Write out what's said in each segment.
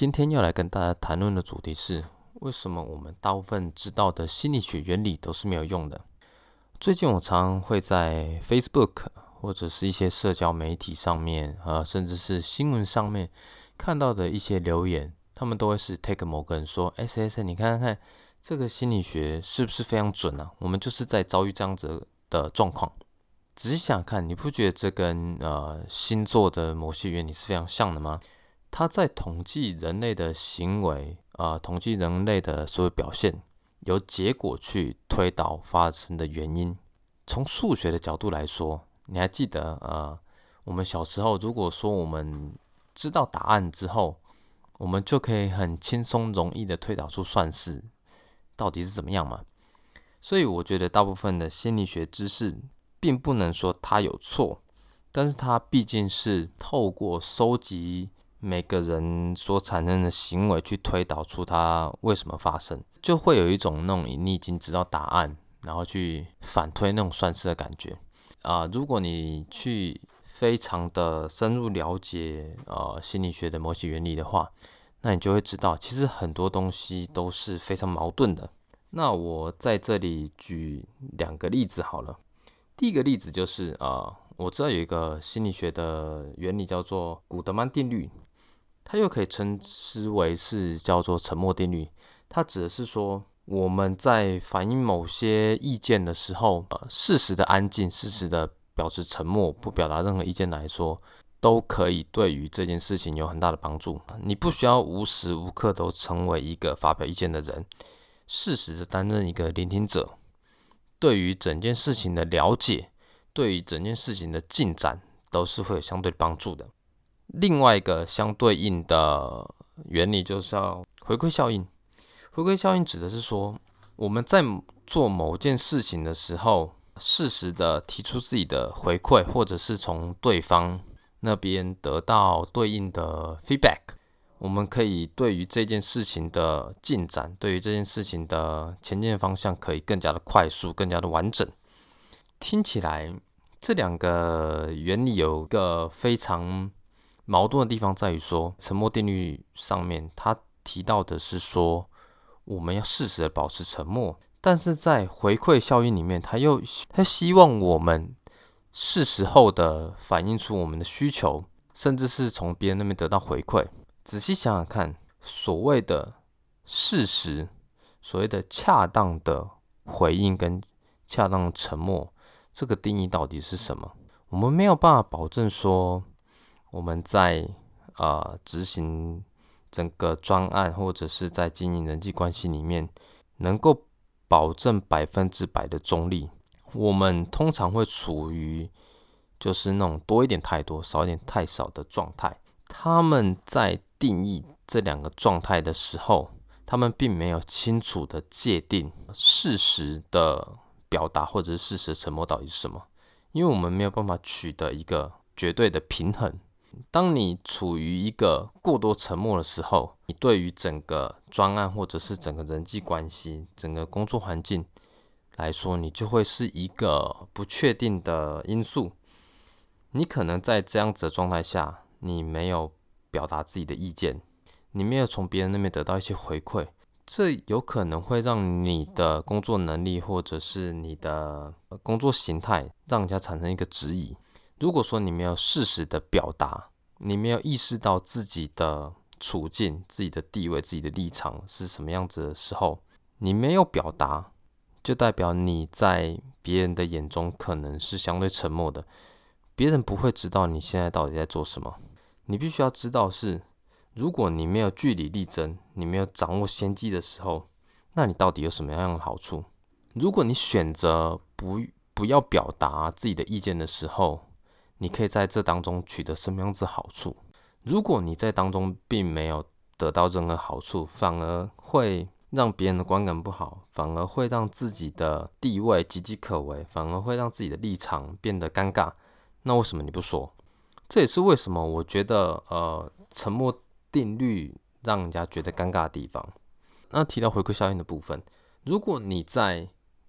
今天要来跟大家谈论的主题是：为什么我们大部分知道的心理学原理都是没有用的？最近我常会在 Facebook 或者是一些社交媒体上面，呃，甚至是新闻上面看到的一些留言，他们都会是 take 某个人说：“S S，你看看看这个心理学是不是非常准啊？我们就是在遭遇这样子的状况。”仔细想看，你不觉得这跟呃星座的某些原理是非常像的吗？它在统计人类的行为，啊，统计人类的所有表现，由结果去推导发生的原因。从数学的角度来说，你还记得，呃，我们小时候如果说我们知道答案之后，我们就可以很轻松容易的推导出算式到底是怎么样嘛？所以我觉得大部分的心理学知识。并不能说它有错，但是它毕竟是透过收集每个人所产生的行为去推导出他为什么发生，就会有一种那种你已经知道答案，然后去反推那种算式的感觉啊。如果你去非常的深入了解呃心理学的某些原理的话，那你就会知道其实很多东西都是非常矛盾的。那我在这里举两个例子好了。第一个例子就是啊，我知道有一个心理学的原理叫做古德曼定律，它又可以称之为是叫做沉默定律。它指的是说，我们在反映某些意见的时候，呃，适时的安静，适时的表示沉默，不表达任何意见来说，都可以对于这件事情有很大的帮助。你不需要无时无刻都成为一个发表意见的人，适时的担任一个聆听者。对于整件事情的了解，对于整件事情的进展，都是会有相对帮助的。另外一个相对应的原理就是要回馈效应。回馈效应指的是说，我们在做某件事情的时候，适时的提出自己的回馈，或者是从对方那边得到对应的 feedback。我们可以对于这件事情的进展，对于这件事情的前进方向，可以更加的快速，更加的完整。听起来这两个原理有一个非常矛盾的地方，在于说沉默定律上面，它提到的是说我们要适时的保持沉默，但是在回馈效应里面，他又他希望我们是时候的反映出我们的需求，甚至是从别人那边得到回馈。仔细想想看，所谓的事实，所谓的恰当的回应跟恰当沉默，这个定义到底是什么？我们没有办法保证说，我们在呃执行整个专案或者是在经营人际关系里面，能够保证百分之百的中立。我们通常会处于就是那种多一点太多，少一点太少的状态。他们在定义这两个状态的时候，他们并没有清楚的界定事实的表达或者是事实的沉默到底是什么，因为我们没有办法取得一个绝对的平衡。当你处于一个过多沉默的时候，你对于整个专案或者是整个人际关系、整个工作环境来说，你就会是一个不确定的因素。你可能在这样子的状态下，你没有。表达自己的意见，你没有从别人那边得到一些回馈，这有可能会让你的工作能力或者是你的工作形态让人家产生一个质疑。如果说你没有适时的表达，你没有意识到自己的处境、自己的地位、自己的立场是什么样子的时候，你没有表达，就代表你在别人的眼中可能是相对沉默的，别人不会知道你现在到底在做什么。你必须要知道是，如果你没有据理力争，你没有掌握先机的时候，那你到底有什么样的好处？如果你选择不不要表达自己的意见的时候，你可以在这当中取得什么样子好处？如果你在当中并没有得到任何好处，反而会让别人的观感不好，反而会让自己的地位岌岌可危，反而会让自己的立场变得尴尬，那为什么你不说？这也是为什么我觉得，呃，沉默定律让人家觉得尴尬的地方。那提到回馈效应的部分，如果你在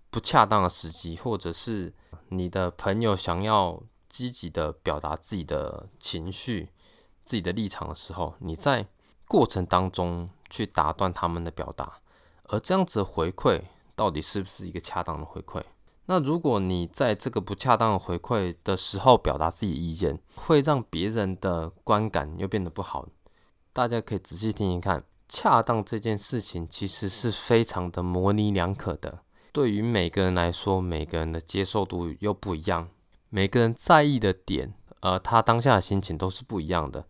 不恰当的时机，或者是你的朋友想要积极的表达自己的情绪、自己的立场的时候，你在过程当中去打断他们的表达，而这样子回馈到底是不是一个恰当的回馈？那如果你在这个不恰当的回馈的时候表达自己的意见，会让别人的观感又变得不好。大家可以仔细听听看，恰当这件事情其实是非常的模棱两可的。对于每个人来说，每个人的接受度又不一样，每个人在意的点，呃，他当下的心情都是不一样的。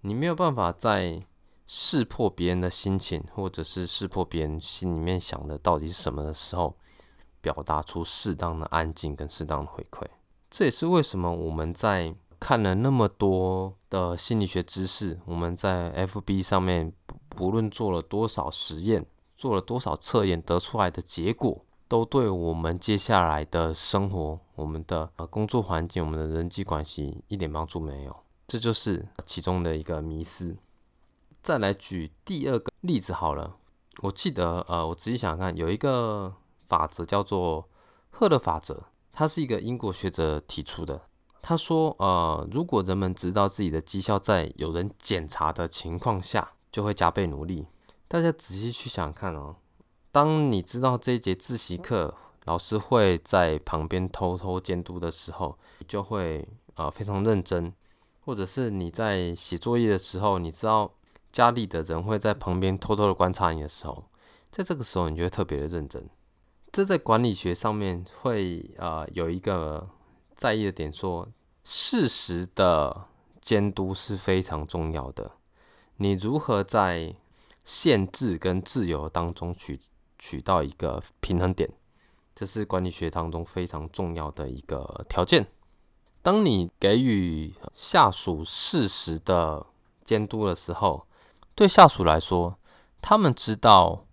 你没有办法在识破别人的心情，或者是识破别人心里面想的到底是什么的时候。表达出适当的安静跟适当的回馈，这也是为什么我们在看了那么多的心理学知识，我们在 FB 上面不论做了多少实验，做了多少测验，得出来的结果都对我们接下来的生活、我们的呃工作环境、我们的人际关系一点帮助没有。这就是其中的一个迷思。再来举第二个例子好了，我记得呃，我仔细想想看，有一个。法则叫做赫勒法则，它是一个英国学者提出的。他说：“呃，如果人们知道自己的绩效在有人检查的情况下，就会加倍努力。”大家仔细去想看哦，当你知道这一节自习课老师会在旁边偷偷监督的时候，就会呃非常认真；或者是你在写作业的时候，你知道家里的人会在旁边偷偷的观察你的时候，在这个时候你就会特别的认真。这在管理学上面会呃有一个在意的点，说事实的监督是非常重要的。你如何在限制跟自由当中取取到一个平衡点，这是管理学当中非常重要的一个条件。当你给予下属适时的监督的时候，对下属来说，他们知道。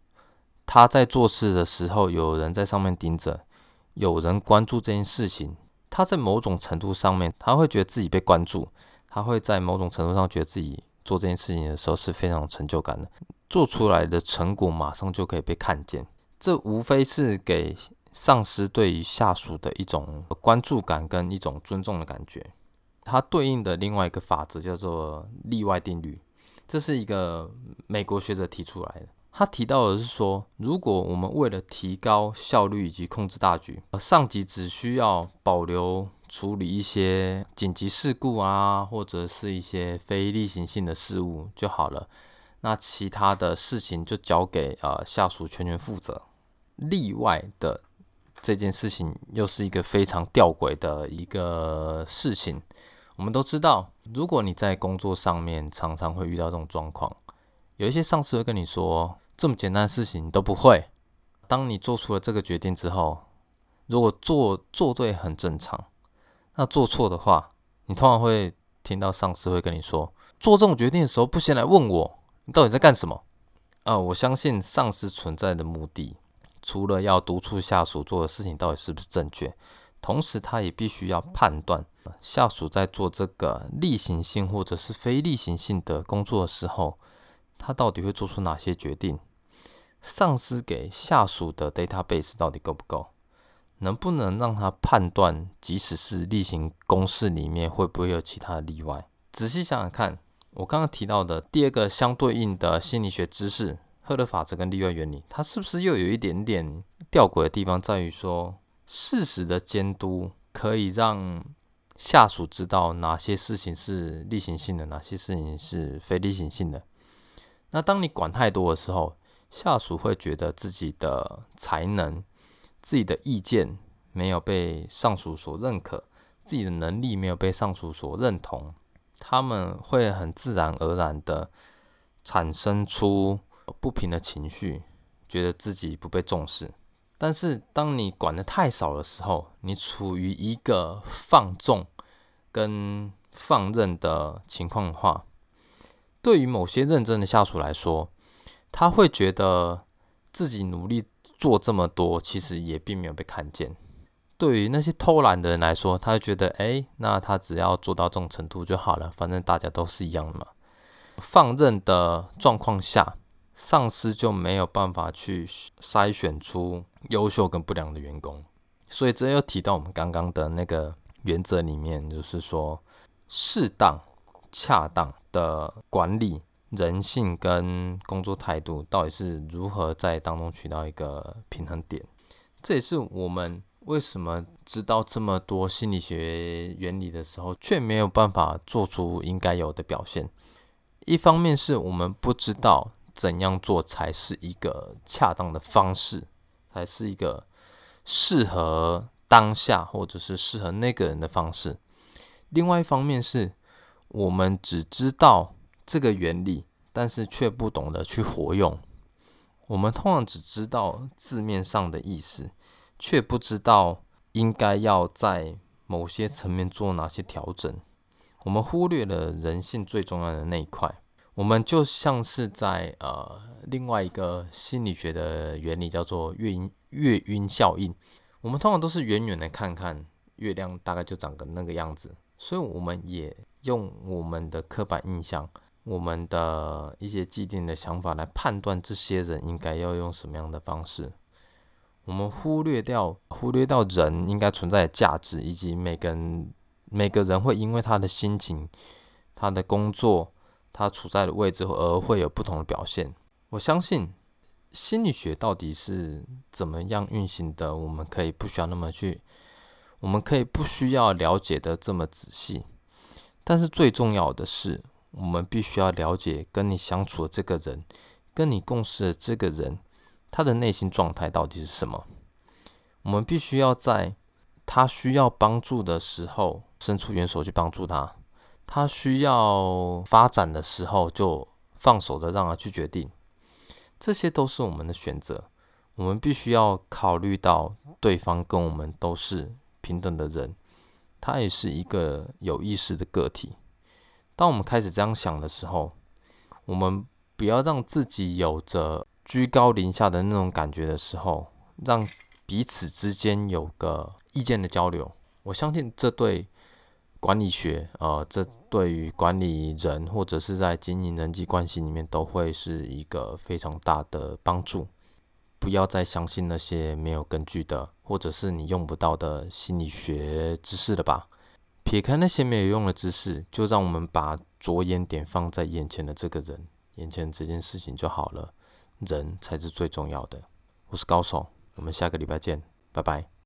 他在做事的时候，有人在上面盯着，有人关注这件事情。他在某种程度上面，他会觉得自己被关注，他会在某种程度上觉得自己做这件事情的时候是非常有成就感的，做出来的成果马上就可以被看见。这无非是给上司对于下属的一种关注感跟一种尊重的感觉。它对应的另外一个法则叫做例外定律，这是一个美国学者提出来的。他提到的是说，如果我们为了提高效率以及控制大局，上级只需要保留处理一些紧急事故啊，或者是一些非例行性的事务就好了，那其他的事情就交给呃下属全权负责。例外的这件事情又是一个非常吊诡的一个事情。我们都知道，如果你在工作上面常常会遇到这种状况，有一些上司会跟你说。这么简单的事情你都不会。当你做出了这个决定之后，如果做做对很正常，那做错的话，你通常会听到上司会跟你说：做这种决定的时候不先来问我，你到底在干什么？啊，我相信上司存在的目的，除了要督促下属做的事情到底是不是正确，同时他也必须要判断下属在做这个例行性或者是非例行性的工作的时候，他到底会做出哪些决定。上司给下属的 database 到底够不够？能不能让他判断，即使是例行公事里面会不会有其他的例外？仔细想想看，我刚刚提到的第二个相对应的心理学知识——赫的法则跟例外原理，它是不是又有一点点吊诡的地方？在于说，事实的监督可以让下属知道哪些事情是例行性的，哪些事情是非例行性的。那当你管太多的时候，下属会觉得自己的才能、自己的意见没有被上属所认可，自己的能力没有被上属所认同，他们会很自然而然的产生出不平的情绪，觉得自己不被重视。但是，当你管的太少的时候，你处于一个放纵跟放任的情况的话，对于某些认真的下属来说，他会觉得自己努力做这么多，其实也并没有被看见。对于那些偷懒的人来说，他会觉得，哎，那他只要做到这种程度就好了，反正大家都是一样的嘛。放任的状况下，上司就没有办法去筛选出优秀跟不良的员工。所以这又提到我们刚刚的那个原则里面，就是说，适当、恰当的管理。人性跟工作态度到底是如何在当中取到一个平衡点。这也是我们为什么知道这么多心理学原理的时候，却没有办法做出应该有的表现。一方面是我们不知道怎样做才是一个恰当的方式，才是一个适合当下或者是适合那个人的方式。另外一方面是我们只知道这个原理，但是却不懂得去活用。我们通常只知道字面上的意思，却不知道应该要在某些层面做哪些调整。我们忽略了人性最重要的那一块。我们就像是在呃另外一个心理学的原理，叫做月晕月晕效应。我们通常都是远远的看看月亮，大概就长个那个样子，所以我们也用我们的刻板印象。我们的一些既定的想法来判断这些人应该要用什么样的方式，我们忽略掉忽略到人应该存在的价值，以及每个人每个人会因为他的心情、他的工作、他处在的位置而会有不同的表现。我相信心理学到底是怎么样运行的，我们可以不需要那么去，我们可以不需要了解的这么仔细，但是最重要的是。我们必须要了解跟你相处的这个人，跟你共事的这个人，他的内心状态到底是什么？我们必须要在他需要帮助的时候伸出援手去帮助他，他需要发展的时候就放手的让他去决定。这些都是我们的选择。我们必须要考虑到对方跟我们都是平等的人，他也是一个有意识的个体。当我们开始这样想的时候，我们不要让自己有着居高临下的那种感觉的时候，让彼此之间有个意见的交流。我相信这对管理学，呃，这对于管理人或者是在经营人际关系里面都会是一个非常大的帮助。不要再相信那些没有根据的，或者是你用不到的心理学知识了吧。撇开那些没有用的知识，就让我们把着眼点放在眼前的这个人，眼前这件事情就好了。人才是最重要的。我是高手，我们下个礼拜见，拜拜。